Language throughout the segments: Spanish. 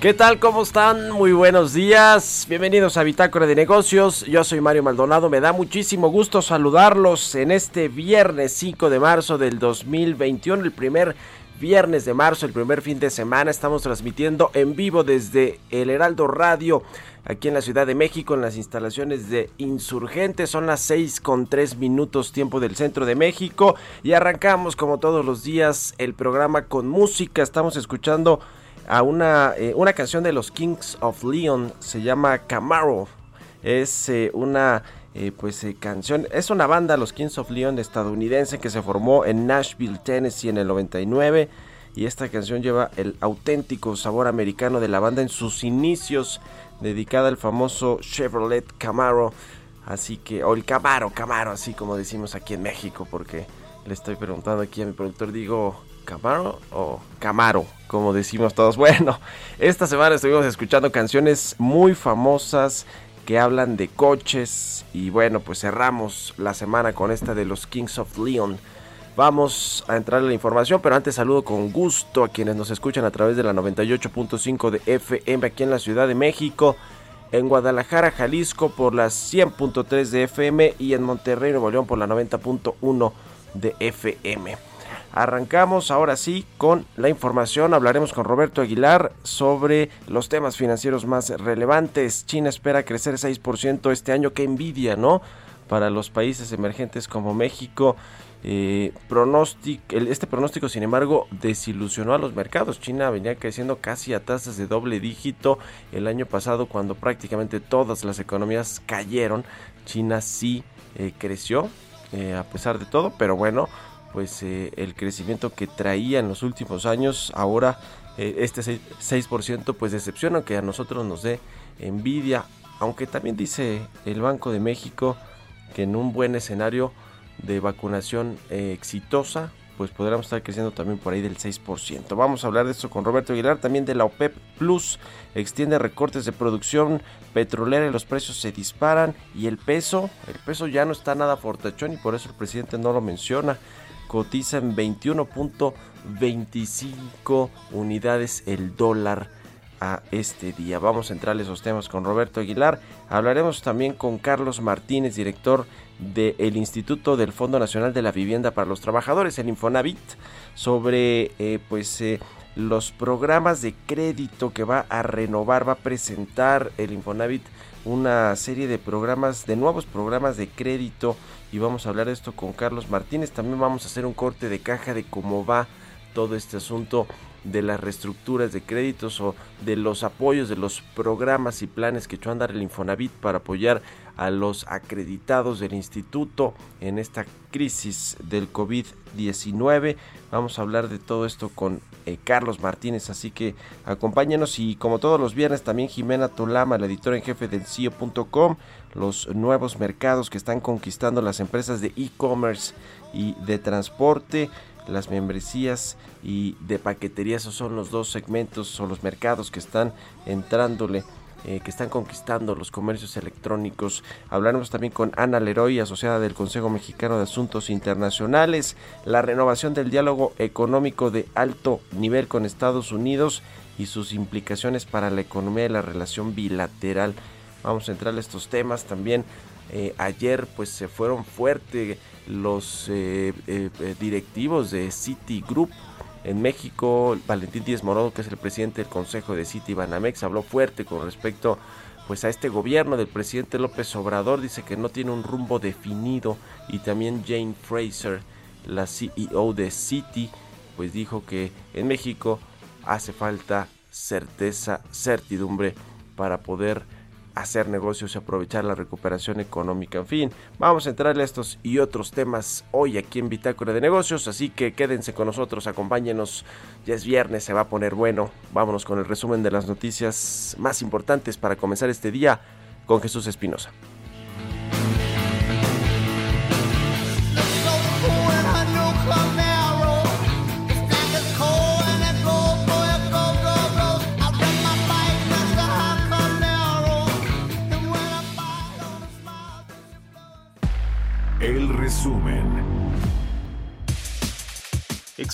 ¿Qué tal? ¿Cómo están? Muy buenos días. Bienvenidos a Bitácora de Negocios. Yo soy Mario Maldonado. Me da muchísimo gusto saludarlos en este viernes 5 de marzo del 2021, el primer viernes de marzo, el primer fin de semana. Estamos transmitiendo en vivo desde el Heraldo Radio, aquí en la Ciudad de México, en las instalaciones de Insurgentes. Son las 6 con 3 minutos tiempo del centro de México. Y arrancamos como todos los días el programa con música. Estamos escuchando a una, eh, una canción de los Kings of Leon, se llama Camaro. Es eh, una eh, pues canción, es una banda, los Kings of Leon estadounidense que se formó en Nashville, Tennessee en el 99 y esta canción lleva el auténtico sabor americano de la banda en sus inicios, dedicada al famoso Chevrolet Camaro, así que, o el Camaro, Camaro, así como decimos aquí en México, porque le estoy preguntando aquí a mi productor, digo Camaro o Camaro, como decimos todos. Bueno, esta semana estuvimos escuchando canciones muy famosas que hablan de coches y bueno, pues cerramos la semana con esta de los Kings of Leon. Vamos a entrar en la información, pero antes saludo con gusto a quienes nos escuchan a través de la 98.5 de FM aquí en la Ciudad de México, en Guadalajara, Jalisco por las 100.3 de FM y en Monterrey, Nuevo León por la 90.1 de FM. Arrancamos ahora sí con la información. Hablaremos con Roberto Aguilar sobre los temas financieros más relevantes. China espera crecer 6% este año. Qué envidia, ¿no? Para los países emergentes como México. Eh, este pronóstico, sin embargo, desilusionó a los mercados. China venía creciendo casi a tasas de doble dígito el año pasado cuando prácticamente todas las economías cayeron. China sí eh, creció eh, a pesar de todo, pero bueno, pues eh, el crecimiento que traía en los últimos años, ahora eh, este 6%, pues decepciona que a nosotros nos dé envidia, aunque también dice el Banco de México que en un buen escenario de vacunación eh, exitosa, pues podríamos estar creciendo también por ahí del 6%. Vamos a hablar de esto con Roberto Aguilar, también de la OPEP Plus, extiende recortes de producción petrolera y los precios se disparan y el peso, el peso ya no está nada fortachón y por eso el presidente no lo menciona cotiza en 21.25 unidades el dólar a este día. Vamos a entrar esos temas con Roberto Aguilar. Hablaremos también con Carlos Martínez, director del Instituto del Fondo Nacional de la Vivienda para los Trabajadores, el Infonavit, sobre eh, pues eh, los programas de crédito que va a renovar, va a presentar el Infonavit una serie de programas, de nuevos programas de crédito y vamos a hablar de esto con Carlos Martínez. También vamos a hacer un corte de caja de cómo va todo este asunto de las reestructuras de créditos o de los apoyos de los programas y planes que echó a andar el Infonavit para apoyar a los acreditados del instituto en esta crisis del COVID-19. Vamos a hablar de todo esto con eh, Carlos Martínez, así que acompáñenos y como todos los viernes también Jimena Tolama, la editora en jefe del CIO.com, los nuevos mercados que están conquistando las empresas de e-commerce y de transporte las membresías y de paquetería, esos son los dos segmentos o los mercados que están entrándole eh, que están conquistando los comercios electrónicos. Hablaremos también con Ana Leroy, asociada del Consejo Mexicano de Asuntos Internacionales, la renovación del diálogo económico de alto nivel con Estados Unidos y sus implicaciones para la economía y la relación bilateral. Vamos a entrar a estos temas también. Eh, ayer pues se fueron fuertes los eh, directivos de Citigroup en México, Valentín Díaz Morodo, que es el presidente del Consejo de City Banamex, habló fuerte con respecto pues a este gobierno del presidente López Obrador, dice que no tiene un rumbo definido. Y también Jane Fraser, la CEO de City, pues dijo que en México hace falta certeza, certidumbre para poder hacer negocios y aprovechar la recuperación económica. En fin, vamos a entrarle a estos y otros temas hoy aquí en Bitácora de Negocios, así que quédense con nosotros, acompáñenos. Ya es viernes, se va a poner bueno. Vámonos con el resumen de las noticias más importantes para comenzar este día con Jesús Espinosa.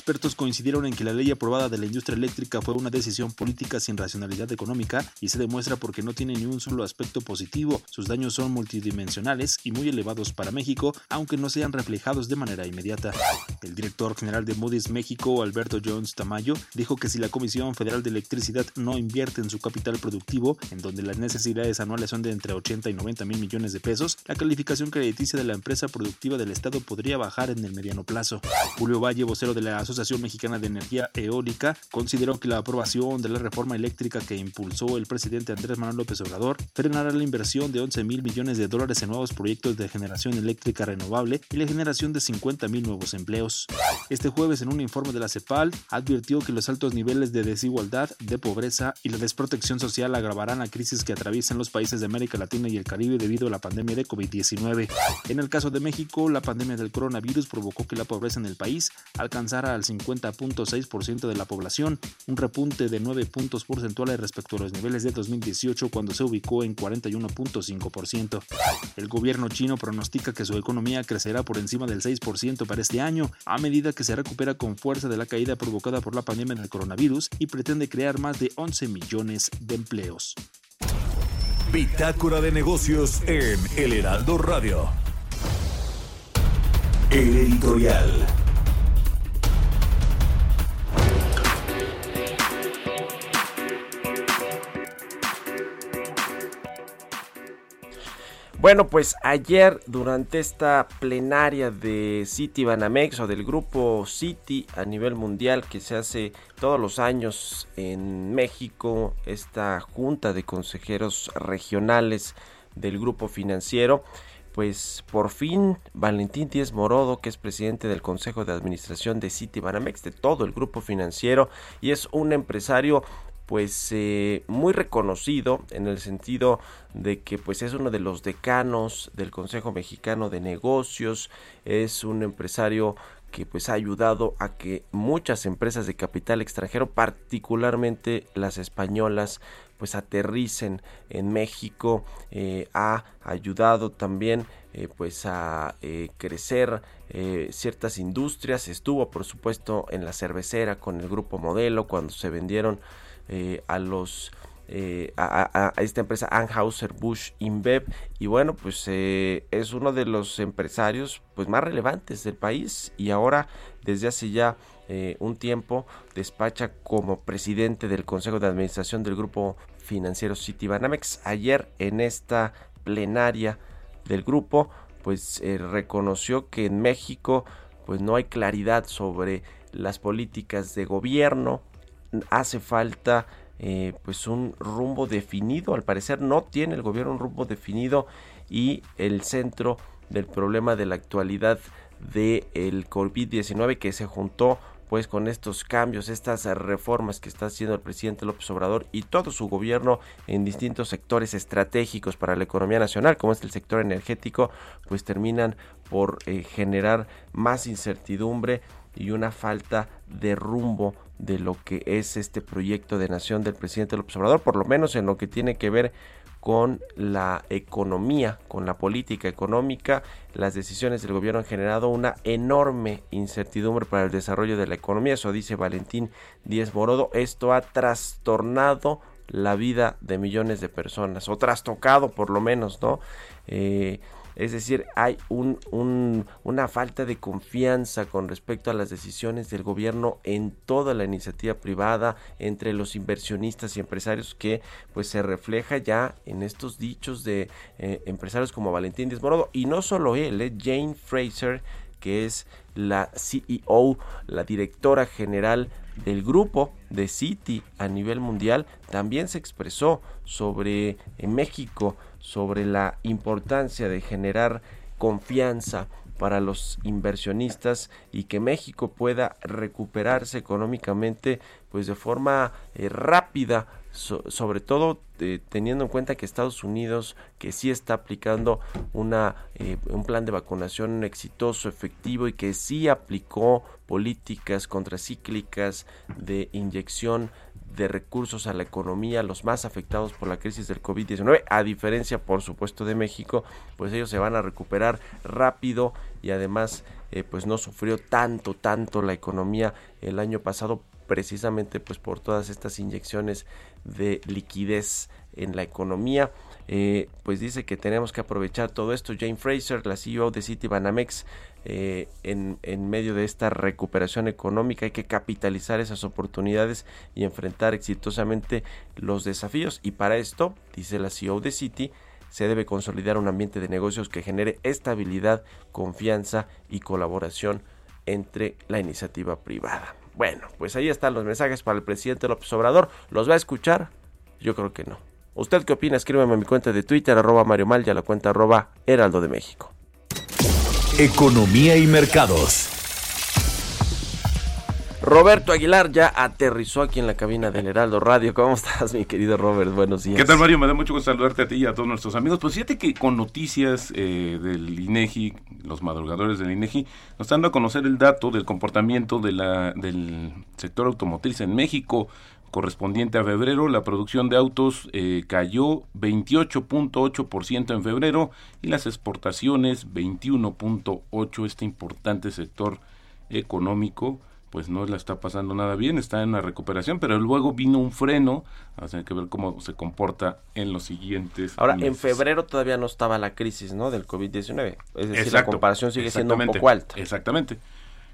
Expertos coincidieron en que la ley aprobada de la industria eléctrica fue una decisión política sin racionalidad económica y se demuestra porque no tiene ni un solo aspecto positivo. Sus daños son multidimensionales y muy elevados para México, aunque no sean reflejados de manera inmediata. El director general de Moody's México, Alberto Jones Tamayo, dijo que si la Comisión Federal de Electricidad no invierte en su capital productivo, en donde las necesidades anuales son de entre 80 y 90 mil millones de pesos, la calificación crediticia de la empresa productiva del Estado podría bajar en el mediano plazo. Julio Valle, vocero de la Asociación Mexicana de Energía Eólica consideró que la aprobación de la reforma eléctrica que impulsó el presidente Andrés Manuel López Obrador frenará la inversión de 11 mil millones de dólares en nuevos proyectos de generación eléctrica renovable y la generación de 50 mil nuevos empleos. Este jueves, en un informe de la CEPAL, advirtió que los altos niveles de desigualdad, de pobreza y la desprotección social agravarán la crisis que atraviesan los países de América Latina y el Caribe debido a la pandemia de COVID-19. En el caso de México, la pandemia del coronavirus provocó que la pobreza en el país alcanzara al 50.6% de la población, un repunte de 9 puntos porcentuales respecto a los niveles de 2018 cuando se ubicó en 41.5%. El gobierno chino pronostica que su economía crecerá por encima del 6% para este año, a medida que se recupera con fuerza de la caída provocada por la pandemia del coronavirus y pretende crear más de 11 millones de empleos. Bitácora de negocios en El Heraldo Radio. El editorial. Bueno, pues ayer durante esta plenaria de City Banamex o del grupo City a nivel mundial que se hace todos los años en México, esta junta de consejeros regionales del grupo financiero, pues por fin Valentín Díez Morodo, que es presidente del Consejo de Administración de City Banamex, de todo el grupo financiero, y es un empresario pues eh, muy reconocido en el sentido de que pues es uno de los decanos del Consejo Mexicano de Negocios, es un empresario que pues ha ayudado a que muchas empresas de capital extranjero, particularmente las españolas, pues aterricen en México, eh, ha ayudado también eh, pues a crecer ciertas industrias, estuvo por supuesto en la cervecera con el grupo Modelo cuando se vendieron eh, a los eh, a, esta empresa Anheuser Busch InBev. Y bueno pues eh, es uno de los empresarios pues más relevantes del país. Y ahora desde hace ya un tiempo despacha como presidente del consejo de administración del grupo financiero Citibanamex. Ayer en esta plenaria del grupo pues reconoció que en México pues no hay claridad sobre las políticas de gobierno hace falta eh, pues un rumbo definido. Al parecer no tiene el gobierno un rumbo definido y el centro del problema de la actualidad del el COVID-19 que se juntó pues con estos cambios, estas reformas que está haciendo el presidente López Obrador y todo su gobierno en distintos sectores estratégicos para la economía nacional, como es el sector energético, pues terminan por eh, generar más incertidumbre y una falta de rumbo de lo que es este proyecto de nación del presidente López Obrador, por lo menos en lo que tiene que ver con la economía, con la política económica. Las decisiones del gobierno han generado una enorme incertidumbre para el desarrollo de la economía. Eso dice Valentín Díez Morodo. Esto ha trastornado la vida de millones de personas, o trastocado por lo menos, ¿no? Eh, es decir, hay un, una falta de confianza con respecto a las decisiones del gobierno en toda la iniciativa privada, entre los inversionistas y empresarios, que pues se refleja ya en estos dichos de eh, empresarios como Valentín Desmorodo. Y no solo él, eh, Jane Fraser, que es la CEO, la directora general del grupo de Citi a nivel mundial, también se expresó sobre México sobre la importancia de generar confianza para los inversionistas y que México pueda recuperarse económicamente pues de forma eh, rápida sobre todo eh, teniendo en cuenta que Estados Unidos que sí está aplicando una eh, un plan de vacunación exitoso efectivo y que sí aplicó políticas contracíclicas de inyección de recursos a la economía, los más afectados por la crisis del COVID-19, a diferencia por supuesto de México, pues ellos se van a recuperar rápido y además eh, pues no sufrió tanto, tanto la economía el año pasado precisamente pues por todas estas inyecciones de liquidez en la economía. Eh, pues dice que tenemos que aprovechar todo esto. Jane Fraser, la CEO de Citibanamex, eh, en, en, medio de esta recuperación económica hay que capitalizar esas oportunidades y enfrentar exitosamente los desafíos y para esto, dice la CEO de Citi, se debe consolidar un ambiente de negocios que genere estabilidad, confianza y colaboración entre la iniciativa privada. Bueno, pues ahí están los mensajes para el presidente López Obrador. ¿Los va a escuchar? Yo creo que no. ¿Usted qué opina? Escríbeme a mi cuenta de Twitter, arroba Mario Mal y a la cuenta arroba Heraldo de México. Economía y mercados. Roberto Aguilar ya aterrizó aquí en la cabina del Heraldo Radio. ¿Cómo estás, mi querido Robert? Buenos días. ¿Qué tal, Mario? Me da mucho gusto saludarte a ti y a todos nuestros amigos. Pues fíjate que con noticias eh, del INEGI, los madrugadores del INEGI, nos están dando a conocer el dato del comportamiento de la, del sector automotriz en México correspondiente a febrero, la producción de autos eh, cayó 28.8% en febrero y las exportaciones 21.8%. Este importante sector económico pues no la está pasando nada bien, está en la recuperación, pero luego vino un freno, hay que ver cómo se comporta en los siguientes Ahora, en febrero todavía no estaba la crisis, ¿no?, del COVID-19, es decir, la comparación sigue siendo un poco alta. Exactamente.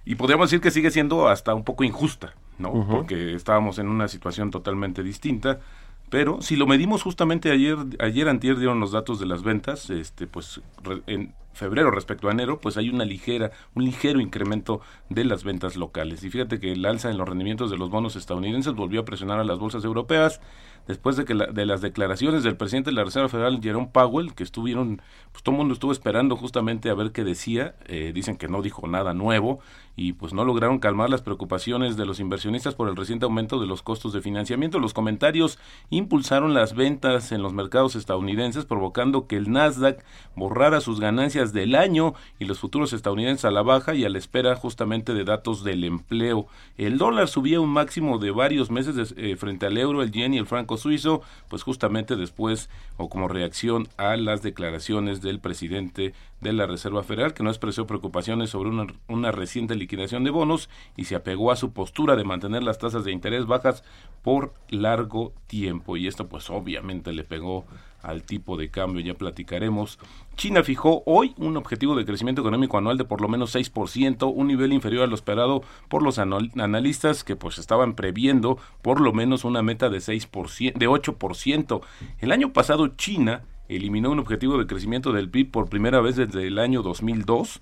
Y podríamos decir que sigue siendo hasta un poco injusta, ¿no? Porque estábamos en una situación totalmente distinta. Pero si lo medimos justamente ayer, ayer antier dieron los datos de las ventas, este, pues en febrero respecto a enero, pues hay una ligera, un ligero incremento de las ventas locales. Y fíjate que el alza en los rendimientos de los bonos estadounidenses volvió a presionar a las bolsas europeas después de que de las declaraciones del presidente de la Reserva Federal, Jerome Powell, que estuvieron, pues todo el mundo estuvo esperando justamente a ver qué decía, eh, dicen que no dijo nada nuevo y pues no lograron calmar las preocupaciones de los inversionistas por el reciente aumento de los costos de financiamiento. Los comentarios impulsaron las ventas en los mercados estadounidenses, provocando que el Nasdaq borrara sus ganancias del año y los futuros estadounidenses a la baja y a la espera justamente de datos del empleo. El dólar subía un máximo de varios meses eh, frente al euro, el yen y el franco suizo, pues justamente después o como reacción a las declaraciones del presidente de la Reserva Federal, que no expresó preocupaciones sobre una, una reciente liquidación de bonos y se apegó a su postura de mantener las tasas de interés bajas por largo tiempo. Y esto pues obviamente le pegó al tipo de cambio, ya platicaremos. China fijó hoy un objetivo de crecimiento económico anual de por lo menos 6%, un nivel inferior a lo esperado por los analistas que pues estaban previendo por lo menos una meta de 6%, de 8%. El año pasado China eliminó un objetivo de crecimiento del PIB por primera vez desde el año 2002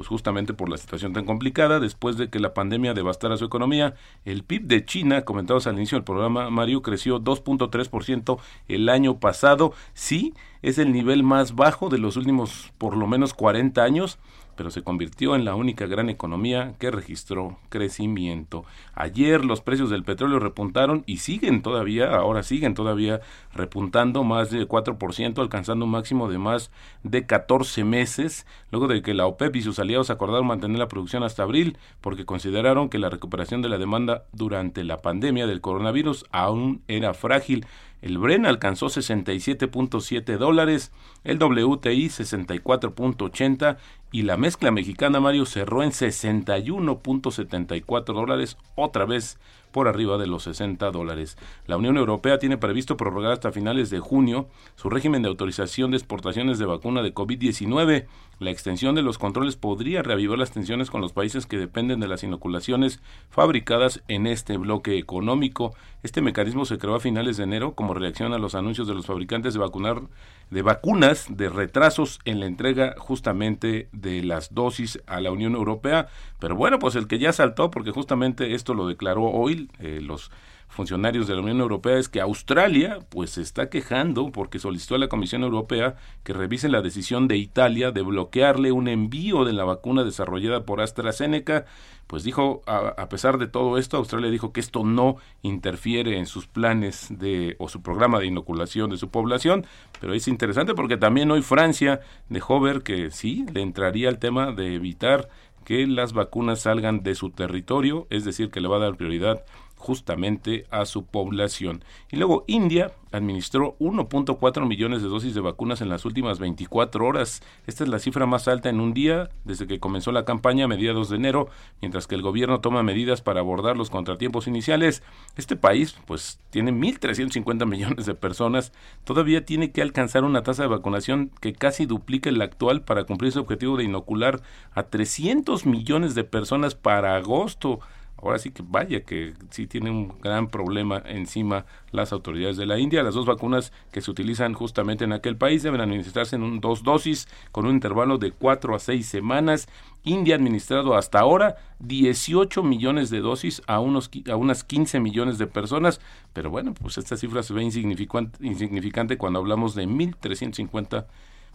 pues justamente por la situación tan complicada, después de que la pandemia devastara su economía. El PIB de China, comentados al inicio del programa, Mario, creció 2.3% el año pasado. Sí, es el nivel más bajo de los últimos por lo menos 40 años pero se convirtió en la única gran economía que registró crecimiento. Ayer los precios del petróleo repuntaron y siguen todavía, ahora siguen todavía repuntando más de 4%, alcanzando un máximo de más de 14 meses, luego de que la OPEP y sus aliados acordaron mantener la producción hasta abril, porque consideraron que la recuperación de la demanda durante la pandemia del coronavirus aún era frágil. El Bren alcanzó 67.7 dólares, el WTI 64.80 y la mezcla mexicana Mario cerró en 61.74 dólares, otra vez por arriba de los 60 dólares. La Unión Europea tiene previsto prorrogar hasta finales de junio su régimen de autorización de exportaciones de vacuna de COVID-19. La extensión de los controles podría reavivar las tensiones con los países que dependen de las inoculaciones fabricadas en este bloque económico. Este mecanismo se creó a finales de enero como reacción a los anuncios de los fabricantes de vacunar de vacunas de retrasos en la entrega justamente de las dosis a la Unión Europea. Pero bueno, pues el que ya saltó, porque justamente esto lo declaró hoy eh, los funcionarios de la Unión Europea es que Australia pues se está quejando porque solicitó a la Comisión Europea que revise la decisión de Italia de bloquearle un envío de la vacuna desarrollada por AstraZeneca. Pues dijo, a, pesar de todo esto, Australia dijo que esto no interfiere en sus planes de o su programa de inoculación de su población, pero es interesante porque también hoy Francia dejó ver que sí, le entraría el tema de evitar que las vacunas salgan de su territorio, es decir, que le va a dar prioridad justamente a su población. Y luego India administró 1.4 millones de dosis de vacunas en las últimas 24 horas. Esta es la cifra más alta en un día desde que comenzó la campaña a mediados de enero, mientras que el gobierno toma medidas para abordar los contratiempos iniciales. Este país, pues, tiene 1.350 millones de personas. Todavía tiene que alcanzar una tasa de vacunación que casi duplica la actual para cumplir su objetivo de inocular a 300 millones de personas para agosto ahora sí que vaya que sí tiene un gran problema encima las autoridades de la India. Las dos vacunas que se utilizan justamente en aquel país deben administrarse en dos dosis con un intervalo de cuatro a seis semanas. India ha administrado hasta ahora 18 millones de dosis a, unos, a unas 15 millones de personas, pero bueno, pues esta cifra se ve insignificante cuando hablamos de 1.350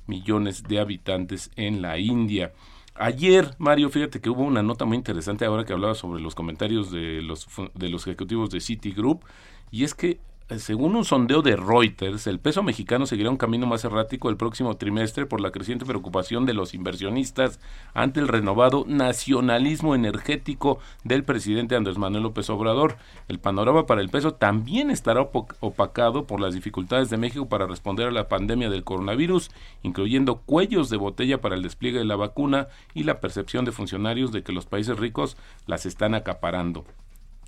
millones de habitantes en la India. Ayer, Mario, fíjate que hubo una nota muy interesante ahora que hablaba sobre los comentarios de los, de los ejecutivos de Citigroup, y es que según un sondeo de Reuters, el peso mexicano seguirá un camino más errático el próximo trimestre por la creciente preocupación de los inversionistas ante el renovado nacionalismo energético del presidente Andrés Manuel López Obrador. El panorama para el peso también estará opacado por las dificultades de México para responder a la pandemia del coronavirus, incluyendo cuellos de botella para el despliegue de la vacuna y la percepción de funcionarios de que los países ricos las están acaparando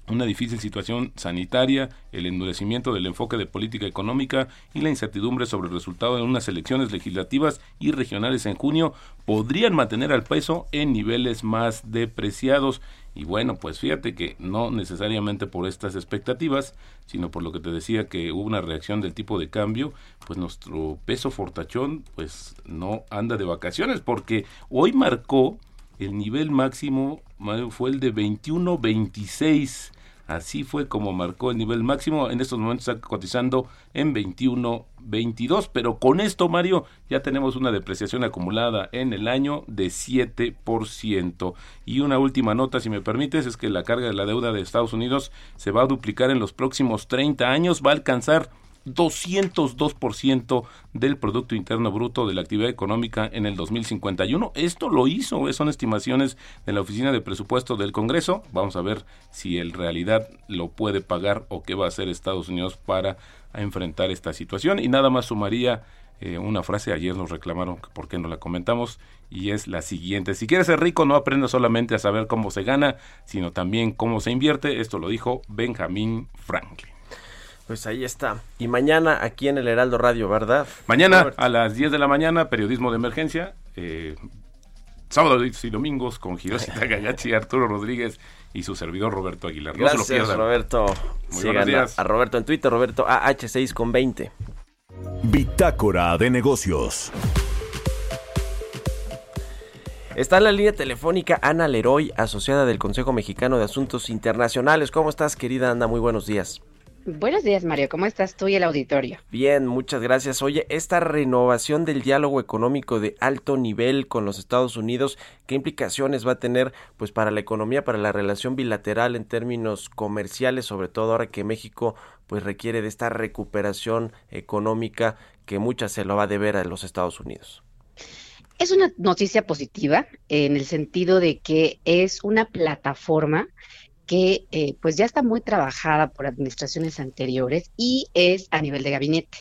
una difícil situación sanitaria, el endurecimiento del enfoque de política económica y la incertidumbre sobre el resultado de unas elecciones legislativas y regionales en junio podrían mantener al peso en niveles más depreciados. Y bueno, pues fíjate que no necesariamente por estas expectativas, sino por lo que te decía que hubo una reacción del tipo de cambio, pues nuestro peso fortachón pues no anda de vacaciones porque hoy marcó el nivel máximo fue el de 21.26 Así fue como marcó el nivel máximo. En estos momentos está cotizando en 21.22. Pero con esto, Mario, ya tenemos una depreciación acumulada en el año de 7%. Y una última nota, si me permites, es que la carga de la deuda de Estados Unidos se va a duplicar en los próximos 30 años. Va a alcanzar 202% del Producto Interno Bruto de la actividad económica en el 2051. Esto lo hizo, son estimaciones de la Oficina de Presupuesto del Congreso. Vamos a ver si en realidad lo puede pagar o qué va a hacer Estados Unidos para enfrentar esta situación. Y nada más sumaría eh, una frase, ayer nos reclamaron por qué no la comentamos, y es la siguiente. Si quieres ser rico, no aprenda solamente a saber cómo se gana, sino también cómo se invierte. Esto lo dijo Benjamin Franklin. Pues ahí está. Y mañana aquí en el Heraldo Radio, ¿verdad? Mañana a las 10 de la mañana, periodismo de emergencia. Eh, sábados y domingos con Hiroshi Tagayachi, Arturo Rodríguez y su servidor Roberto Aguilar. Gracias, no se Roberto. Muy buenos días. A, Roberto en Twitter, Roberto AH6 con 20. Bitácora de negocios. Está en la línea telefónica Ana Leroy, asociada del Consejo Mexicano de Asuntos Internacionales. ¿Cómo estás, querida Ana? Muy buenos días. Buenos días, Mario. ¿Cómo estás tú y el auditorio? Bien, muchas gracias. Oye, esta renovación del diálogo económico de alto nivel con los Estados Unidos, ¿qué implicaciones va a tener pues para la economía, para la relación bilateral en términos comerciales, sobre todo ahora que México pues requiere de esta recuperación económica que mucha se lo va a deber a los Estados Unidos? Es una noticia positiva en el sentido de que es una plataforma que eh, pues ya está muy trabajada por administraciones anteriores y es a nivel de gabinete.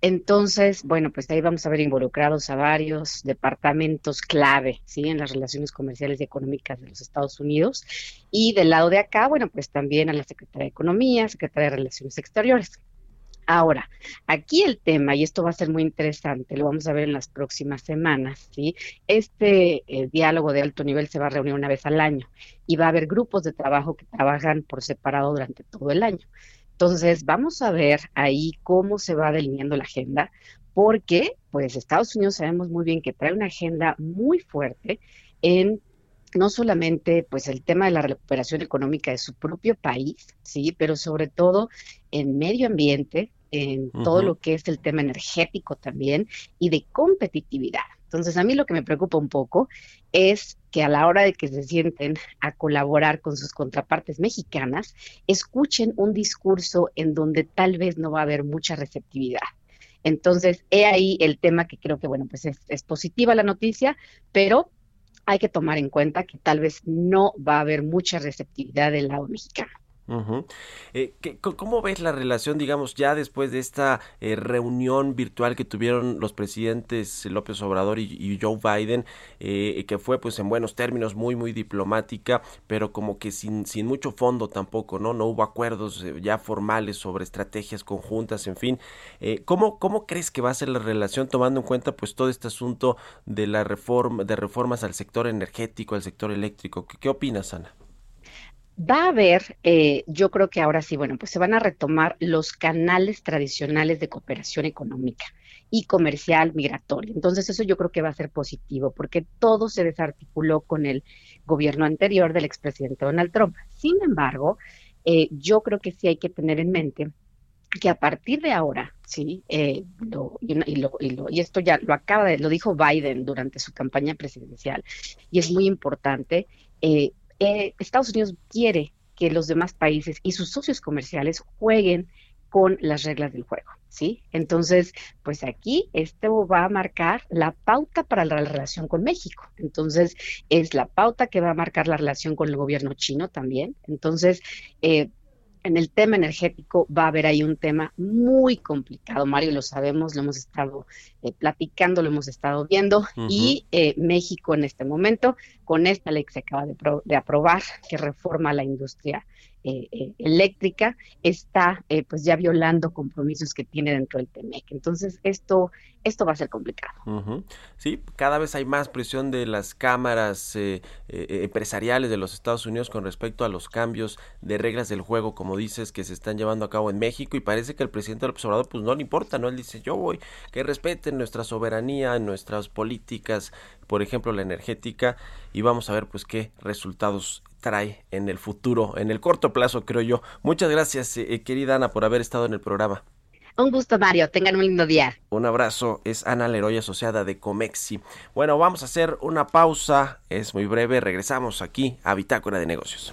Entonces, bueno, pues ahí vamos a ver involucrados a varios departamentos clave, ¿sí? En las relaciones comerciales y económicas de los Estados Unidos. Y del lado de acá, bueno, pues también a la Secretaría de Economía, Secretaría de Relaciones Exteriores. Ahora, aquí el tema, y esto va a ser muy interesante, lo vamos a ver en las próximas semanas, ¿sí? Este eh, diálogo de alto nivel se va a reunir una vez al año y va a haber grupos de trabajo que trabajan por separado durante todo el año. Entonces, vamos a ver ahí cómo se va delineando la agenda, porque, pues, Estados Unidos sabemos muy bien que trae una agenda muy fuerte en no solamente pues el tema de la recuperación económica de su propio país, sí, pero sobre todo en medio ambiente, en todo lo que es el tema energético también y de competitividad. Entonces, a mí lo que me preocupa un poco es que a la hora de que se sienten a colaborar con sus contrapartes mexicanas, escuchen un discurso en donde tal vez no va a haber mucha receptividad. Entonces, he ahí el tema que creo que, bueno, pues es, es positiva la noticia, pero hay que tomar en cuenta que tal vez no va a haber mucha receptividad del lado mexicano. Eh, ¿Cómo ves la relación, digamos, ya después de esta eh, reunión virtual que tuvieron los presidentes López Obrador y, Joe Biden, eh, que fue pues en buenos términos, muy, muy diplomática, pero como que sin, sin mucho fondo tampoco, ¿no? No hubo acuerdos ya formales sobre estrategias conjuntas, en fin. ¿cómo, ¿Cómo crees que va a ser la relación tomando en cuenta pues todo este asunto de la reforma, de reformas al sector energético, al sector eléctrico? ¿Qué, qué opinas, Ana? Va a haber, eh, yo creo que ahora sí, bueno, pues se van a retomar los canales tradicionales de cooperación económica y comercial migratoria. Entonces eso yo creo que va a ser positivo porque todo se desarticuló con el gobierno anterior del expresidente Donald Trump. Sin embargo, eh, yo creo que sí hay que tener en mente que a partir de ahora, sí, eh, y, esto ya lo acaba de, lo dijo Biden durante su campaña presidencial, y es muy importante, eh, eh, Estados Unidos quiere que los demás países y sus socios comerciales jueguen con las reglas del juego, ¿sí? Entonces, pues aquí esto va a marcar la pauta para la relación con México. Entonces, es la pauta que va a marcar la relación con el gobierno chino también. Entonces, eh, en el tema energético va a haber ahí un tema muy complicado, Mario, lo sabemos, lo hemos estado eh, platicando, lo hemos estado viendo, y eh, México en este momento, con esta ley que se acaba de, de aprobar, que reforma la industria eh, eh, eléctrica está eh, pues ya violando compromisos que tiene dentro del TEMEC. Entonces esto, esto va a ser complicado. Sí, cada vez hay más presión de las cámaras empresariales de los Estados Unidos con respecto a los cambios de reglas del juego, como dices, que se están llevando a cabo en México y parece que el presidente del observador pues no le importa, ¿no? Él dice, yo voy, que respeten nuestra soberanía, nuestras políticas, por ejemplo la energética, y vamos a ver pues qué resultados trae en el futuro, en el corto plazo, creo yo. Muchas gracias, eh, eh, querida Ana, por haber estado en el programa. Un gusto, Mario. Tengan un lindo día. Un abrazo. Es Ana Leroy, asociada de Comexi. Bueno, vamos a hacer una pausa. Es muy breve. Regresamos aquí a Bitácora de Negocios.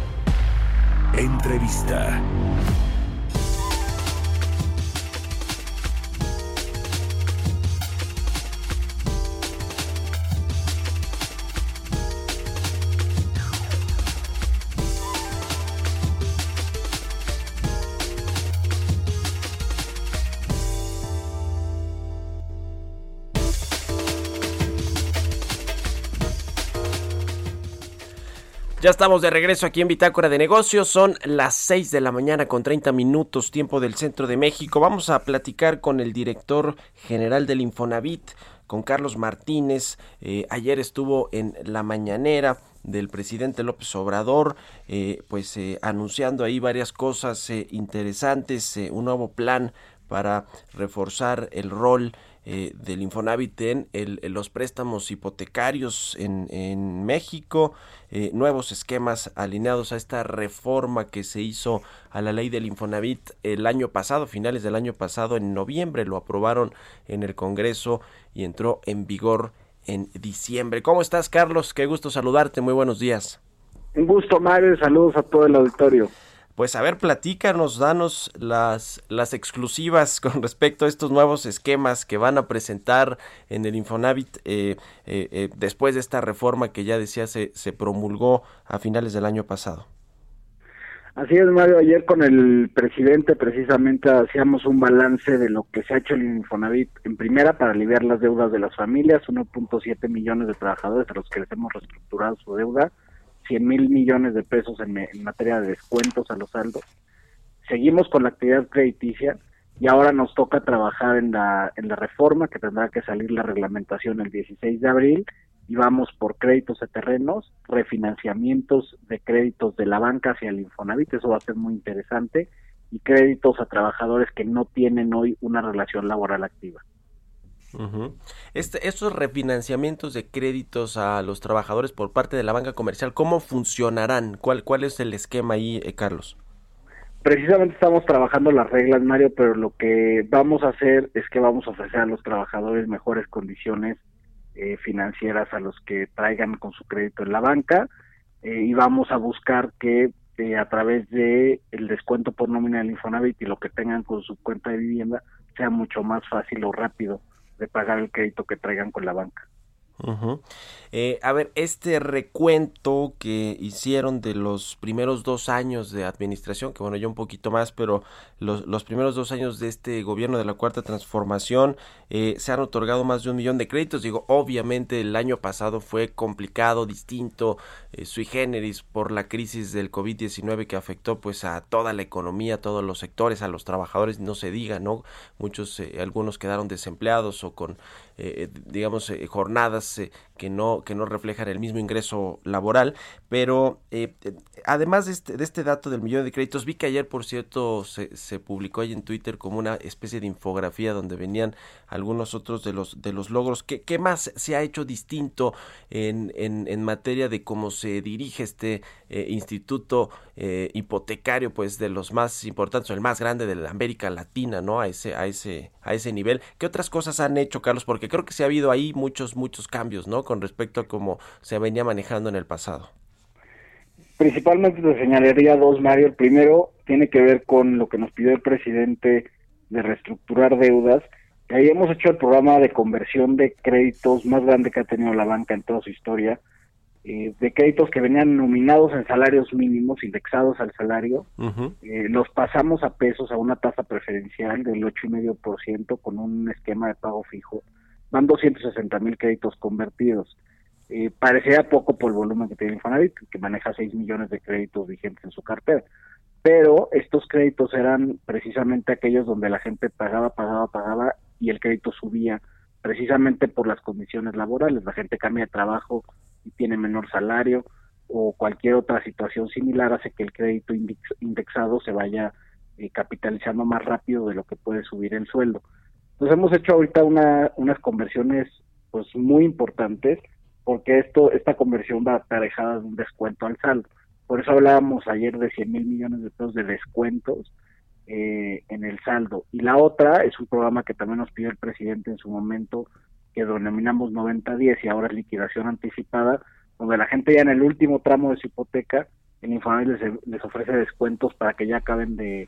Entrevista. Ya estamos de regreso aquí en Bitácora de Negocios. Son las 6 de la mañana con 30 minutos, tiempo del centro de México. Vamos a platicar con el director general del Infonavit, con Carlos Martínez. Eh, ayer estuvo en la mañanera del presidente López Obrador, eh, pues eh, anunciando ahí varias cosas interesantes, un nuevo plan para reforzar el rol eh, del Infonavit en, los préstamos hipotecarios en, en México, eh, nuevos esquemas alineados a esta reforma que se hizo a la ley del Infonavit el año pasado, finales del año pasado, en noviembre lo aprobaron en el Congreso y entró en vigor en diciembre. ¿Cómo estás, Carlos? Qué gusto saludarte. Muy buenos días. Un gusto, Mario. Saludos a todo el auditorio. Pues a ver, platícanos, danos las, las exclusivas con respecto a estos nuevos esquemas que van a presentar en el Infonavit eh, eh, eh, después de esta reforma que ya decía se, se promulgó a finales del año pasado. Así es, Mario. Ayer con el presidente precisamente hacíamos un balance de lo que se ha hecho en Infonavit. En primera, para aliviar las deudas de las familias, 1.7 millones de trabajadores a los que les hemos reestructurado su deuda 100 mil millones de pesos en, materia de descuentos a los saldos. Seguimos con la actividad crediticia y ahora nos toca trabajar en la, en la reforma que tendrá que salir la reglamentación el 16 de abril y vamos por créditos de terrenos, refinanciamientos de créditos de la banca hacia el Infonavit, eso va a ser muy interesante, y créditos a trabajadores que no tienen hoy una relación laboral activa este, estos refinanciamientos de créditos a los trabajadores por parte de la banca comercial, ¿cómo funcionarán? ¿Cuál, cuál es el esquema ahí, eh, Carlos? Precisamente estamos trabajando las reglas, Mario, pero lo que vamos a hacer es que vamos a ofrecer a los trabajadores mejores condiciones eh, financieras a los que traigan con su crédito en la banca eh, y vamos a buscar que a través de el descuento por nómina del Infonavit y lo que tengan con su cuenta de vivienda sea mucho más fácil o rápido de pagar el crédito que traigan con la banca. Eh, a ver, este recuento que hicieron de los primeros dos años de administración, que bueno, ya un poquito más, pero los, primeros dos años de este gobierno de la Cuarta Transformación eh, se han otorgado más de un millón de créditos. Digo, obviamente el año pasado fue complicado, distinto, eh, sui generis por la crisis del COVID-19 que afectó pues a toda la economía, a todos los sectores, a los trabajadores, no se diga, ¿no? Muchos, algunos quedaron desempleados o con, digamos, jornadas que no que no reflejan el mismo ingreso laboral. Pero eh, además de este, de este dato del millón de créditos vi que ayer por cierto se, se publicó ahí en Twitter como una especie de infografía donde venían algunos otros de los de los logros. Qué, qué más se ha hecho distinto en, en, en materia de cómo se dirige este eh, instituto eh, hipotecario pues de los más importantes o el más grande de la América Latina no a ese a ese a ese nivel qué otras cosas han hecho Carlos creo que se ha habido ahí muchos muchos cambios, ¿no? Con respecto a cómo se venía manejando en el pasado. Principalmente te señalaría dos, Mario. El primero tiene que ver con lo que nos pidió el presidente de reestructurar deudas. Ahí hemos hecho el programa de conversión de créditos más grande que ha tenido la banca en toda su historia, eh, de créditos que venían nominados en salarios mínimos, indexados al salario. Eh, los pasamos a pesos a una tasa preferencial del 8,5% con un esquema de pago fijo van 260 mil créditos convertidos. Eh, parecía poco por el volumen que tiene Infonavit, que maneja 6 millones de créditos vigentes en su cartera. Pero estos créditos eran precisamente aquellos donde la gente pagaba, pagaba, pagaba y el crédito subía precisamente por las condiciones laborales. La gente cambia de trabajo y tiene menor salario o cualquier otra situación similar hace que el crédito indexado se vaya eh, capitalizando más rápido de lo que puede subir el sueldo. Nos hemos hecho ahorita una, unas conversiones pues muy importantes porque esto esta conversión va aparejada de un descuento al saldo. Por eso hablábamos ayer de 100 mil millones de pesos de descuentos eh, en el saldo. Y la otra es un programa que también nos pidió el presidente en su momento, que denominamos 90-10 y ahora es liquidación anticipada, donde la gente ya en el último tramo de su hipoteca, el Infonavit les, les ofrece descuentos para que ya acaben de,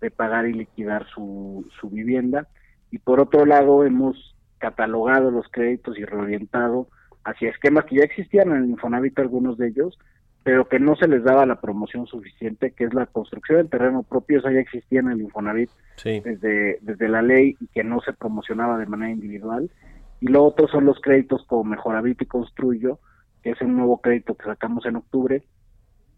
de pagar y liquidar su, su vivienda y por otro lado hemos catalogado los créditos y reorientado hacia esquemas que ya existían en el Infonavit algunos de ellos, pero que no se les daba la promoción suficiente, que es la construcción del terreno propio, eso ya existía en el Infonavit desde, desde la ley y que no se promocionaba de manera individual. Y lo otro son los créditos como Mejorabit y Construyo, que es un nuevo crédito que sacamos en octubre,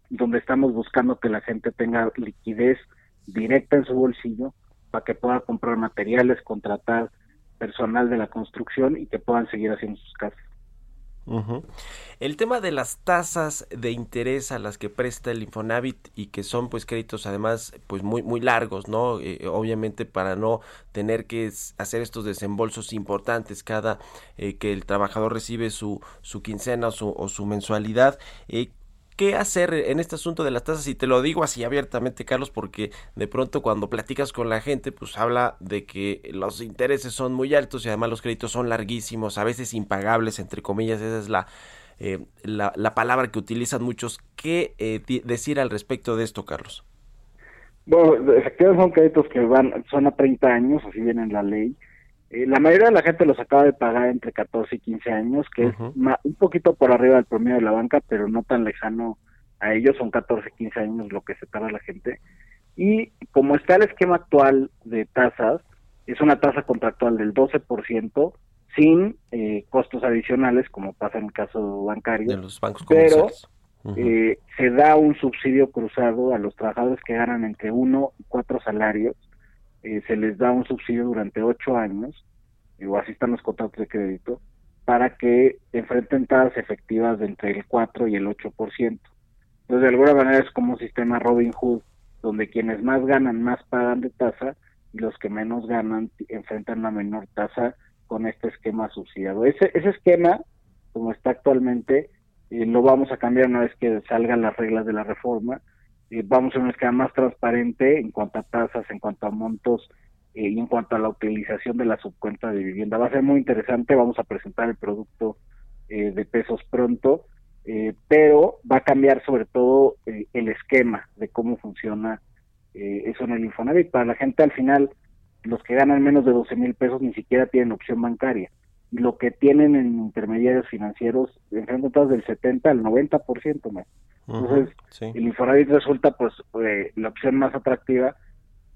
donde estamos buscando que la gente tenga liquidez directa en su bolsillo para que pueda comprar materiales, contratar personal de la construcción y que puedan seguir haciendo sus casas. El tema de las tasas de interés a las que presta el Infonavit y que son pues créditos además pues muy muy largos, ¿no? Eh, obviamente para no tener que hacer estos desembolsos importantes cada eh, que el trabajador recibe su, su quincena o su, o su mensualidad. Eh, qué hacer en este asunto de las tasas. Y te lo digo así abiertamente Carlos porque de pronto cuando platicas con la gente pues habla de que los intereses son muy altos y además los créditos son larguísimos a veces impagables entre comillas esa es la eh, la, palabra que utilizan muchos. Qué eh, decir al respecto de esto Carlos bueno efectivamente son créditos que van son a 30 años así viene en la ley eh, la mayoría de la gente los acaba de pagar entre 14 y 15 años, que es un poquito por arriba del promedio de la banca, pero no tan lejano a ellos, son 14, 15 años lo que se tarda la gente. Y como está el esquema actual de tasas, es una tasa contractual del 12% sin eh, costos adicionales, como pasa en el caso bancario. De los bancos pero eh, se da un subsidio cruzado a los trabajadores que ganan entre uno y cuatro salarios eh, se les da un subsidio durante ocho años, o así están los contratos de crédito, para que enfrenten tasas efectivas de entre el 4 y el 8%. Entonces, de alguna manera es como un sistema Robin Hood, donde quienes más ganan más pagan de tasa y los que menos ganan enfrentan una menor tasa con este esquema subsidiado. Ese, ese esquema, como está actualmente, eh, lo vamos a cambiar una vez que salgan las reglas de la reforma eh, vamos a un esquema más transparente en cuanto a tasas, en cuanto a montos eh, y en cuanto a la utilización de la subcuenta de vivienda. Va a ser muy interesante, vamos a presentar el producto eh, de pesos pronto, pero va a cambiar sobre todo el esquema de cómo funciona eso en el Infonavit. Para la gente al final, los que ganan menos de 12 mil pesos ni siquiera tienen opción bancaria. Y lo que tienen en intermediarios financieros enfrentan tasas del 70 al 90% más. Entonces, el Infonavit resulta pues eh, la opción más atractiva,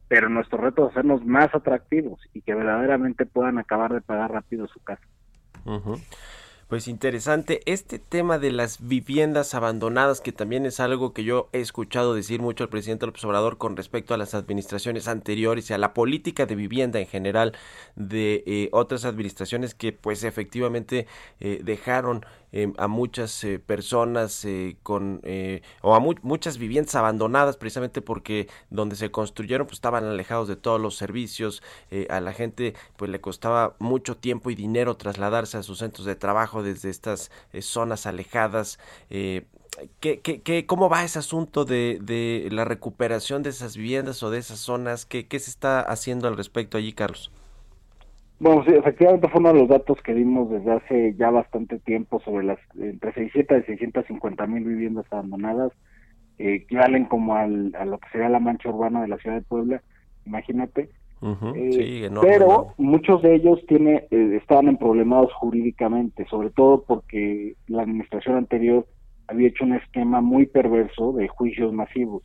pero nuestro reto es hacernos más atractivos y que verdaderamente puedan acabar de pagar rápido su casa. Pues interesante. Este tema de las viviendas abandonadas, que también es algo que yo he escuchado decir mucho al presidente López Obrador con respecto a las administraciones anteriores y a la política de vivienda en general de eh, otras administraciones que pues efectivamente eh, dejaron eh, a muchas eh, personas eh, con o a muchas viviendas abandonadas precisamente porque donde se construyeron pues estaban alejados de todos los servicios a la gente pues le costaba mucho tiempo y dinero trasladarse a sus centros de trabajo desde estas zonas alejadas ¿Qué, qué, qué, ¿Cómo va ese asunto de, de, la recuperación de esas viviendas o de esas zonas? ¿Qué, ¿Qué se está haciendo al respecto allí, Carlos? Bueno, sí, efectivamente fue uno de los datos que dimos desde hace ya bastante tiempo sobre las entre 600 y 650 mil viviendas abandonadas, eh, equivalen como al, a lo que sería la mancha urbana de la ciudad de Puebla, imagínate. Eh, pero muchos de ellos tiene, eh, estaban problemados jurídicamente, sobre todo porque la administración anterior había hecho un esquema muy perverso de juicios masivos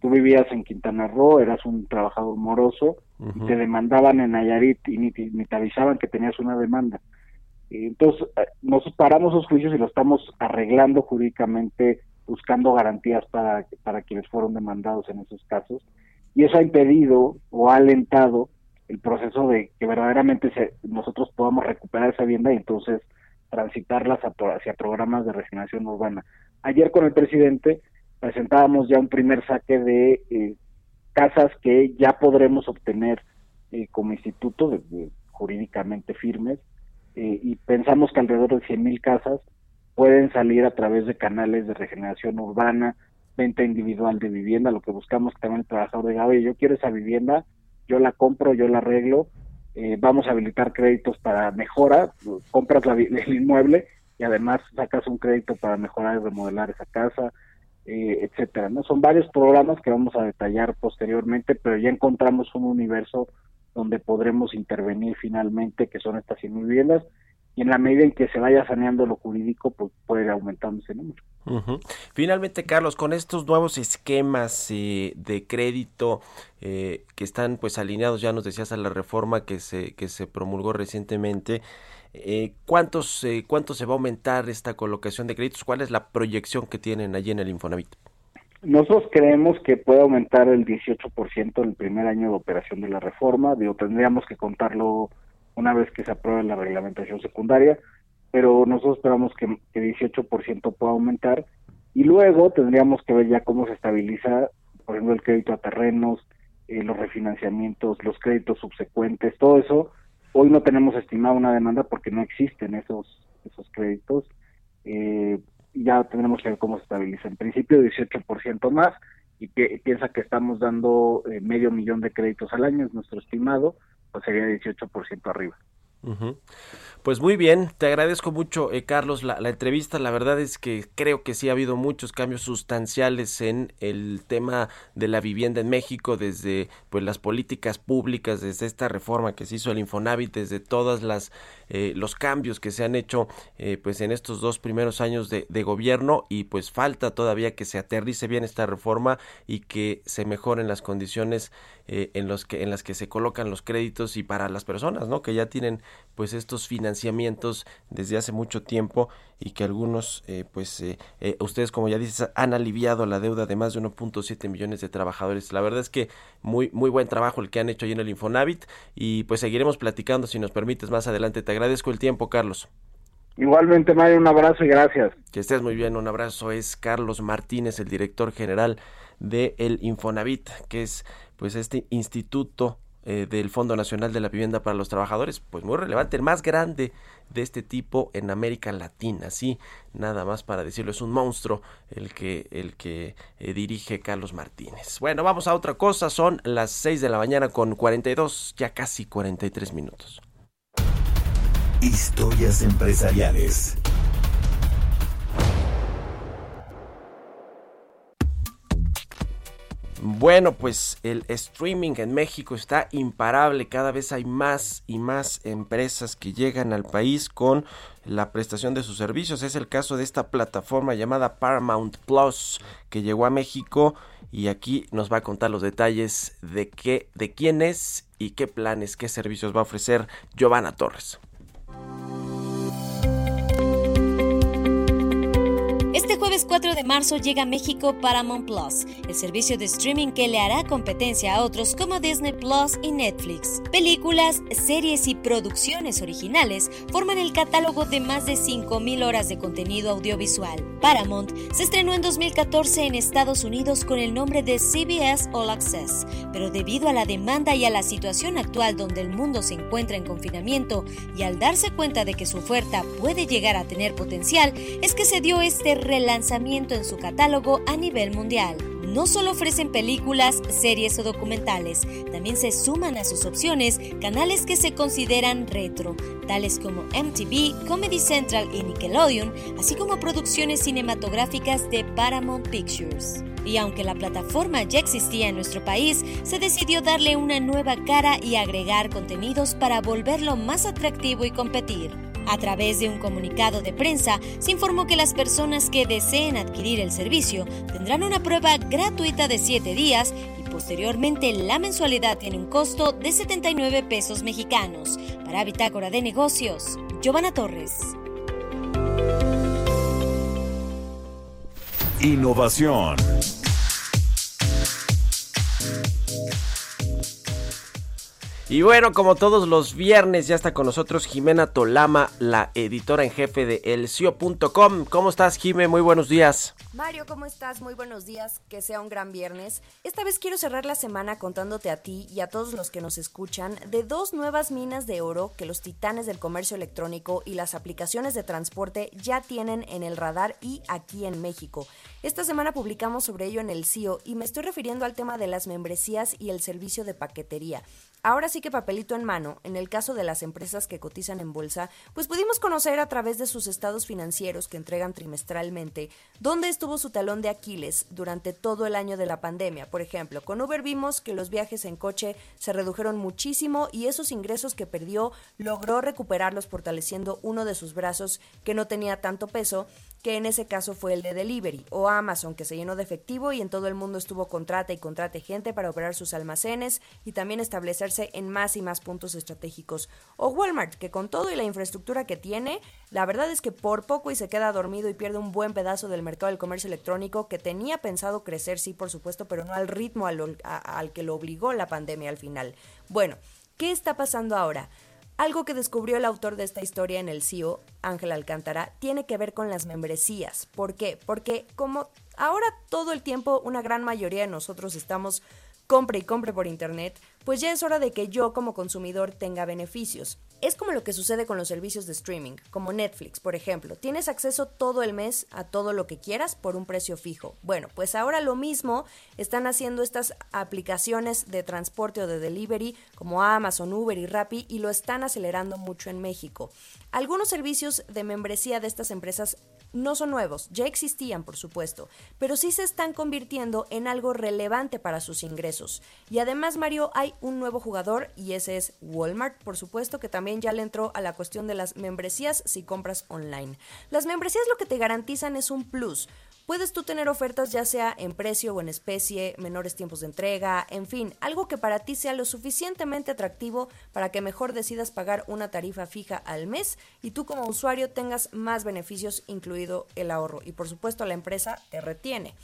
tú vivías en Quintana Roo, eras un trabajador moroso, y te demandaban en Nayarit y ni, te avisaban que tenías una demanda. entonces, eh, nos paramos esos juicios y lo estamos arreglando jurídicamente, buscando garantías para, para quienes fueron demandados en esos casos. Y eso ha impedido o ha alentado el proceso de que verdaderamente nosotros podamos recuperar esa vivienda y entonces transitarlas hacia programas de regeneración urbana. Ayer con el presidente presentábamos ya un primer saque de eh, casas que ya podremos obtener eh, como instituto jurídicamente firmes eh, y pensamos que alrededor de 100 mil casas pueden salir a través de canales de regeneración urbana, venta individual de vivienda, lo que buscamos que también el trabajador diga, oye, yo quiero esa vivienda, yo la compro, yo la arreglo, vamos a habilitar créditos para mejora, compras el inmueble y además sacas un crédito para mejorar y remodelar esa casa, eh, etcétera. ¿no? Son varios programas que vamos a detallar posteriormente, pero ya encontramos un universo donde podremos intervenir finalmente, que son estas 100 viviendas, y en la medida en que se vaya saneando lo jurídico, pues puede ir aumentando ese número. Finalmente, Carlos, con estos nuevos esquemas eh, de crédito eh, que están pues alineados, ya nos decías, a la reforma que se, que se promulgó recientemente, eh, ¿cuántos, eh, ¿cuánto se va a aumentar esta colocación de créditos? ¿Cuál es la proyección que tienen allí en el Infonavit? Nosotros creemos que puede aumentar el 18% el primer año de operación de la reforma, digo, tendríamos que contarlo una vez que se apruebe la reglamentación secundaria, pero nosotros esperamos que, que 18% pueda aumentar y luego tendríamos que ver ya cómo se estabiliza, por ejemplo, el crédito a terrenos, eh, los refinanciamientos, los créditos subsecuentes, todo eso. Hoy no tenemos estimada una demanda porque no existen esos esos créditos. Eh, ya tendremos que ver cómo se estabiliza. En principio 18% más y piensa que estamos dando eh, medio millón de créditos al año, es nuestro estimado, pues sería 18% arriba. Pues muy bien, te agradezco mucho, eh, Carlos, la, entrevista. La verdad es que creo que sí ha habido muchos cambios sustanciales en el tema de la vivienda en México, desde pues las políticas públicas, desde esta reforma que se hizo el Infonavit, desde todas las eh, los cambios que se han hecho eh, pues en estos dos primeros años de, gobierno y pues falta todavía que se aterrice bien esta reforma y que se mejoren las condiciones eh, en los que en las que se colocan los créditos y para las personas no que ya tienen pues estos financiamientos desde hace mucho tiempo y que algunos eh, pues eh, ustedes como ya dices han aliviado la deuda de más de 1.7 millones de trabajadores. La verdad es que muy muy buen trabajo el que han hecho ahí en el Infonavit y pues seguiremos platicando si nos permites más adelante te agradezco el tiempo Carlos Igualmente, Mario, un abrazo y gracias. Que estés muy bien, un abrazo. Es Carlos Martínez, el director general de el Infonavit, que es pues este instituto eh, del Fondo Nacional de la Vivienda para los Trabajadores, pues muy relevante, el más grande de este tipo en América Latina, sí, nada más para decirlo, es un monstruo el que, el que eh, dirige Carlos Martínez. Bueno, vamos a otra cosa, son las 6 de la mañana con 42, ya casi 43 minutos. Historias empresariales. Bueno, pues el streaming en México está imparable. Cada vez hay más y más empresas que llegan al país con la prestación de sus servicios. Es el caso de esta plataforma llamada Paramount Plus que llegó a México y aquí nos va a contar los detalles de qué, de quién es y qué planes, qué servicios va a ofrecer Giovanna Torres. Jueves 4 de marzo llega a México Paramount Plus, el servicio de streaming que le hará competencia a otros como Disney Plus y Netflix. Películas, series y producciones originales forman el catálogo de más de 5.000 horas de contenido audiovisual. Paramount se estrenó en 2014 en Estados Unidos con el nombre de CBS All Access, pero debido a la demanda y a la situación actual donde el mundo se encuentra en confinamiento y al darse cuenta de que su oferta puede llegar a tener potencial, es que se dio este relanzamiento en su catálogo a nivel mundial. No solo ofrecen películas, series o documentales, también se suman a sus opciones canales que se consideran retro, tales como MTV, Comedy Central y Nickelodeon, así como producciones cinematográficas de Paramount Pictures. Y aunque la plataforma ya existía en nuestro país, se decidió darle una nueva cara y agregar contenidos para volverlo más atractivo y competir. A través de un comunicado de prensa, se informó que las personas que deseen adquirir el servicio tendrán una prueba gratuita de 7 días y posteriormente la mensualidad tiene un costo de 79 pesos mexicanos. Para Bitácora de Negocios, Giovanna Torres. Innovación. Y bueno, como todos los viernes, ya está con nosotros Jimena Tolama, la editora en jefe de elcio.com. ¿Cómo estás, Jime? Muy buenos días. Mario, ¿cómo estás? Muy buenos días, que sea un gran viernes. Esta vez quiero cerrar la semana contándote a ti y a todos los que nos escuchan de dos nuevas minas de oro que los titanes del comercio electrónico y las aplicaciones de transporte ya tienen en el radar y aquí en México. Esta semana publicamos sobre ello en el CIO y me estoy refiriendo al tema de las membresías y el servicio de paquetería. Ahora sí que papelito en mano, en el caso de las empresas que cotizan en bolsa, pues pudimos conocer a través de sus estados financieros que entregan trimestralmente dónde estuvo su talón de Aquiles durante todo el año de la pandemia. Por ejemplo, con Uber vimos que los viajes en coche se redujeron muchísimo y esos ingresos que perdió logró recuperarlos fortaleciendo uno de sus brazos que no tenía tanto peso que en ese caso fue el de delivery, o Amazon, que se llenó de efectivo y en todo el mundo estuvo contrata y contrate gente para operar sus almacenes y también establecerse en más y más puntos estratégicos, o Walmart, que con todo y la infraestructura que tiene, la verdad es que por poco y se queda dormido y pierde un buen pedazo del mercado del comercio electrónico que tenía pensado crecer, sí, por supuesto, pero no al ritmo al, al que lo obligó la pandemia al final. Bueno, ¿qué está pasando ahora? Algo que descubrió el autor de esta historia en el CIO, Ángel Alcántara, tiene que ver con las membresías. ¿Por qué? Porque como ahora todo el tiempo una gran mayoría de nosotros estamos compre y compre por internet, pues ya es hora de que yo como consumidor tenga beneficios. Es como lo que sucede con los servicios de streaming, como Netflix, por ejemplo. Tienes acceso todo el mes a todo lo que quieras por un precio fijo. Bueno, pues ahora lo mismo están haciendo estas aplicaciones de transporte o de delivery como Amazon, Uber y Rappi y lo están acelerando mucho en México. Algunos servicios de membresía de estas empresas no son nuevos, ya existían por supuesto, pero sí se están convirtiendo en algo relevante para sus ingresos. Y además, Mario, hay un nuevo jugador y ese es Walmart, por supuesto, que también ya le entró a la cuestión de las membresías si compras online. Las membresías lo que te garantizan es un plus. Puedes tú tener ofertas ya sea en precio o en especie, menores tiempos de entrega, en fin, algo que para ti sea lo suficientemente atractivo para que mejor decidas pagar una tarifa fija al mes y tú como usuario tengas más beneficios, incluido el ahorro. Y por supuesto la empresa te retiene.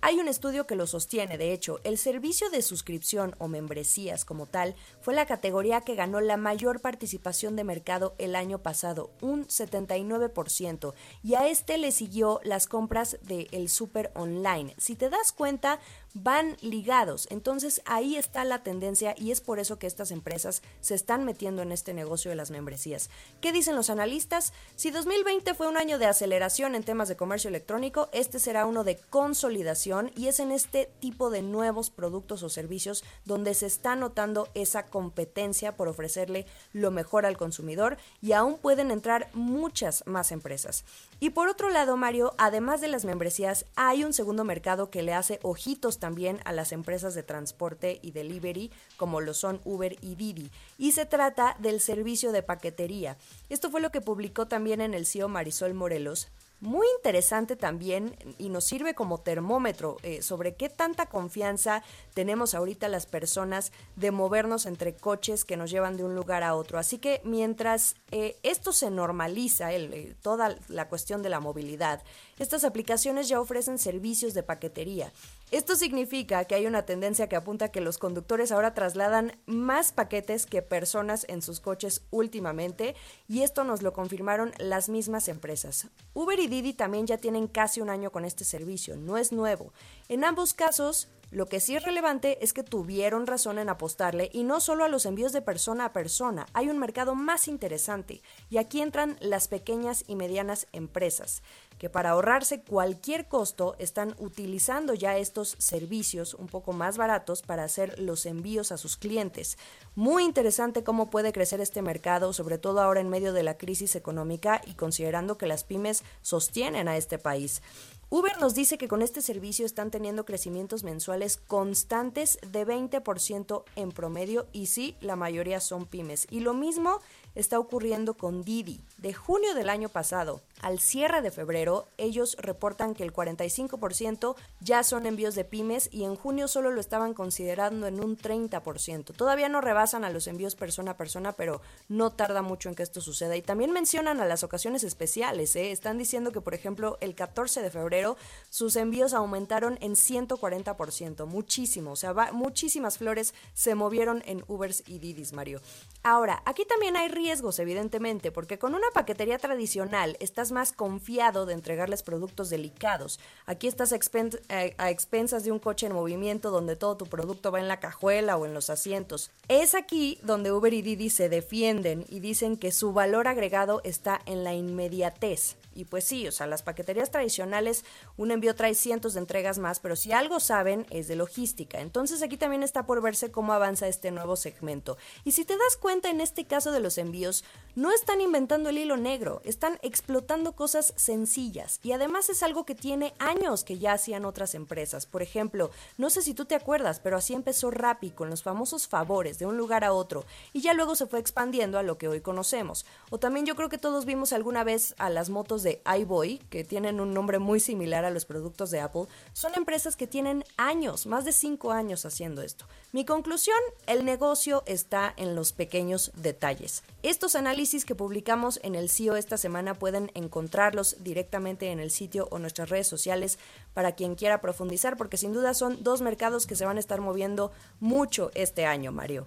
Hay un estudio que lo sostiene, de hecho, el servicio de suscripción o membresías como tal fue la categoría que ganó la mayor participación de mercado el año pasado, un 79%, y a este le siguió las compras del el super online. Si te das cuenta, van ligados. Entonces ahí está la tendencia y es por eso que estas empresas se están metiendo en este negocio de las membresías. ¿Qué dicen los analistas? Si 2020 fue un año de aceleración en temas de comercio electrónico, este será uno de consolidación y es en este tipo de nuevos productos o servicios donde se está notando esa competencia por ofrecerle lo mejor al consumidor y aún pueden entrar muchas más empresas. Y por otro lado, Mario, además de las membresías, hay un segundo mercado que le hace ojitos también a las empresas de transporte y delivery, como lo son Uber y Didi. Y se trata del servicio de paquetería. Esto fue lo que publicó también en el CEO Marisol Morelos, muy interesante también y nos sirve como termómetro eh, sobre qué tanta confianza tenemos ahorita las personas de movernos entre coches que nos llevan de un lugar a otro. Así que mientras eh, esto se normaliza, eh, toda la cuestión de la movilidad, estas aplicaciones ya ofrecen servicios de paquetería. Esto significa que hay una tendencia que apunta a que los conductores ahora trasladan más paquetes que personas en sus coches últimamente y esto nos lo confirmaron las mismas empresas. Uber y Didi también ya tienen casi un año con este servicio, no es nuevo. En ambos casos, lo que sí es relevante es que tuvieron razón en apostarle y no solo a los envíos de persona a persona, hay un mercado más interesante y aquí entran las pequeñas y medianas empresas que para ahorrarse cualquier costo están utilizando ya estos servicios un poco más baratos para hacer los envíos a sus clientes. Muy interesante cómo puede crecer este mercado, sobre todo ahora en medio de la crisis económica y considerando que las pymes sostienen a este país. Uber nos dice que con este servicio están teniendo crecimientos mensuales constantes de 20% en promedio y sí, la mayoría son pymes. Y lo mismo está ocurriendo con Didi. De junio del año pasado al cierre de febrero, ellos reportan que el 45% ya son envíos de pymes y en junio solo lo estaban considerando en un 30%. Todavía no rebasan a los envíos persona a persona, pero no tarda mucho en que esto suceda. Y también mencionan a las ocasiones especiales. ¿eh? Están diciendo que, por ejemplo, el 14 de febrero sus envíos aumentaron en 140%. Muchísimo. O sea, muchísimas flores se movieron en Ubers y Didis, Mario. Ahora, aquí también hay riesgos, evidentemente, porque con una paquetería tradicional estás más confiado de entregarles productos delicados. Aquí estás eh, a, expensas de un coche en movimiento donde todo tu producto va en la cajuela o en los asientos. Es aquí donde Uber y Didi se defienden y dicen que su valor agregado está en la inmediatez. Y pues sí, o sea, las paqueterías tradicionales, un envío trae cientos de entregas más, pero si algo saben es de logística. Entonces aquí también está por verse cómo avanza este nuevo segmento. Y si te das cuenta en este caso de los envíos, no están inventando el hilo negro, están explotando cosas sencillas. Y además es algo que tiene años que ya hacían otras empresas. Por ejemplo, no sé si tú te acuerdas, pero así empezó Rappi con los famosos favores de un lugar a otro y ya luego se fue expandiendo a lo que hoy conocemos. O también yo creo que todos vimos alguna vez a las motos de de iBoy, que tienen un nombre muy similar a los productos de Apple, son empresas que tienen años, más de cinco años haciendo esto. Mi conclusión, el negocio está en los pequeños detalles. Estos análisis que publicamos en el CIO esta semana pueden encontrarlos directamente en el sitio o nuestras redes sociales para quien quiera profundizar, porque sin duda son dos mercados que se van a estar moviendo mucho este año, Mario.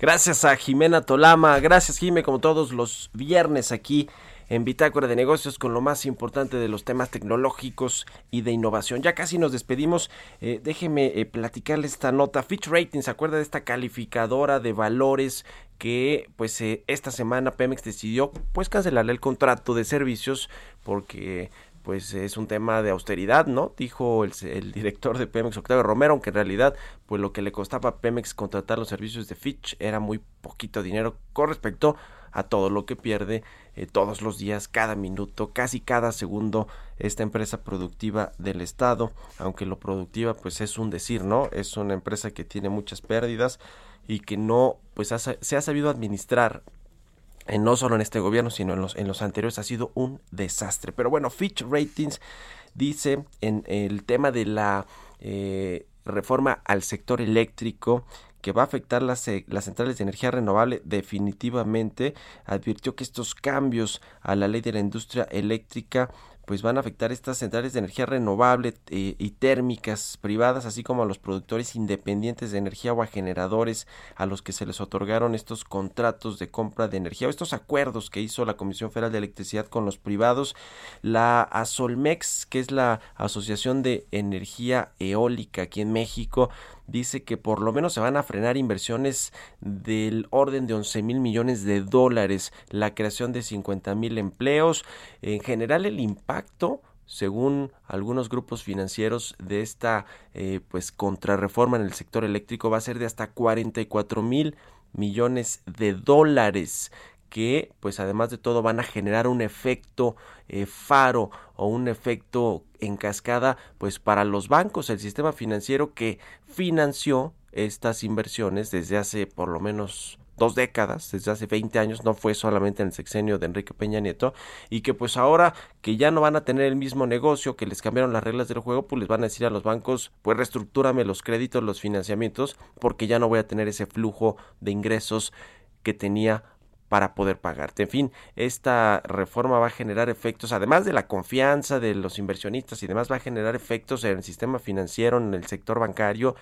Gracias a Jimena Tolama, gracias Jime, como todos los viernes aquí en Bitácora de Negocios con lo más importante de los temas tecnológicos y de innovación. Ya casi nos despedimos. Eh, déjeme eh, platicarle esta nota. Fitch Ratings, ¿se acuerda de esta calificadora de valores que pues eh, esta semana Pemex decidió pues cancelarle el contrato de servicios porque pues es un tema de austeridad, ¿no? Dijo el, el, director de Pemex, Octavio Romero, aunque en realidad, pues lo que le costaba a Pemex contratar los servicios de Fitch era muy poquito dinero con respecto a todo lo que pierde eh, todos los días, cada minuto, casi cada segundo esta empresa productiva del Estado, aunque lo productiva pues es un decir, ¿no? Es una empresa que tiene muchas pérdidas y que no pues se ha sabido administrar eh, no solo en este gobierno, sino en los, en los anteriores, ha sido un desastre. Pero bueno, Fitch Ratings dice en el tema de la eh, reforma al sector eléctrico que va a afectar las, eh, las centrales de energía renovable definitivamente advirtió que estos cambios a la ley de la industria eléctrica pues van a afectar estas centrales de energía renovable eh, y térmicas privadas, así como a los productores independientes de energía o a generadores a los que se les otorgaron estos contratos de compra de energía o estos acuerdos que hizo la Comisión Federal de Electricidad con los privados. La ASOLMEX, que es la Asociación de Energía Eólica aquí en México, dice que por lo menos se van a frenar inversiones del orden de 11 mil millones de dólares, la creación de 50 mil empleos. En general el impacto según algunos grupos financieros de esta eh, pues contrarreforma en el sector eléctrico va a ser de hasta 44 mil millones de dólares que pues además de todo van a generar un efecto eh, faro o un efecto en cascada pues para los bancos, el sistema financiero que financió estas inversiones desde hace por lo menos dos décadas, desde hace 20 años, no fue solamente en el sexenio de Enrique Peña Nieto, y que pues ahora que ya no van a tener el mismo negocio, que les cambiaron las reglas del juego, pues les van a decir a los bancos, pues reestructúrame los créditos, los financiamientos, porque ya no voy a tener ese flujo de ingresos que tenía para poder pagarte. En fin, esta reforma va a generar efectos, además de la confianza de los inversionistas y demás, va a generar efectos en el sistema financiero, en el sector bancario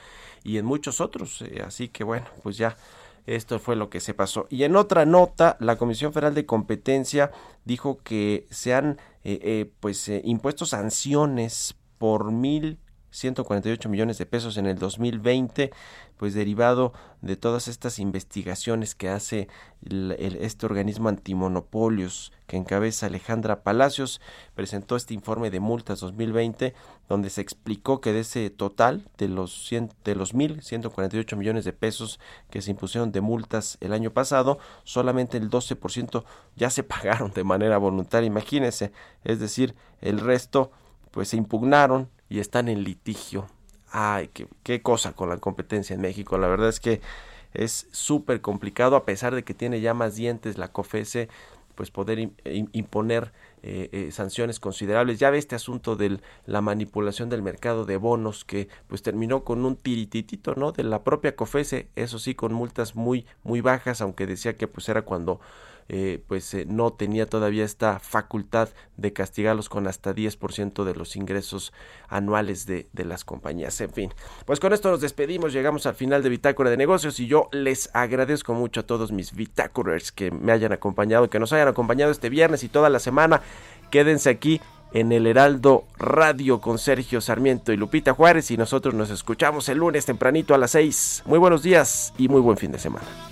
y en muchos otros. Eh, así que bueno, pues ya esto fue lo que se pasó. Y en otra nota, la Comisión Federal de Competencia dijo que se han eh, eh, pues impuesto sanciones por mil 148 millones de pesos en el 2020, pues derivado de todas estas investigaciones que hace este organismo antimonopolios que encabeza Alejandra Palacios, presentó este informe de multas 2020 donde se explicó que de ese total de los 100, de los 1148 millones de pesos que se impusieron de multas el año pasado, solamente el 12% ya se pagaron de manera voluntaria, imagínense, es decir, el resto pues se impugnaron y están en litigio. Ay, qué, qué cosa con la competencia en México. La verdad es que es súper complicado, a pesar de que tiene ya más dientes la COFESE, pues poder imponer eh, eh, sanciones considerables. Ya ve este asunto de la manipulación del mercado de bonos que pues terminó con un tirititito, ¿no? De la propia COFESE, eso sí, con multas muy, muy bajas, aunque decía que pues era cuando eh, pues eh, no tenía todavía esta facultad de castigarlos con hasta 10% de los ingresos anuales de, de, las compañías. En fin, pues con esto nos despedimos, llegamos al final de Bitácora de Negocios y yo les agradezco mucho a todos mis Bitácorers que me hayan acompañado, que nos hayan acompañado este viernes y toda la semana. Quédense aquí en el Heraldo Radio con Sergio Sarmiento y Lupita Juárez y nosotros nos escuchamos el lunes tempranito a las 6. Muy buenos días y muy buen fin de semana.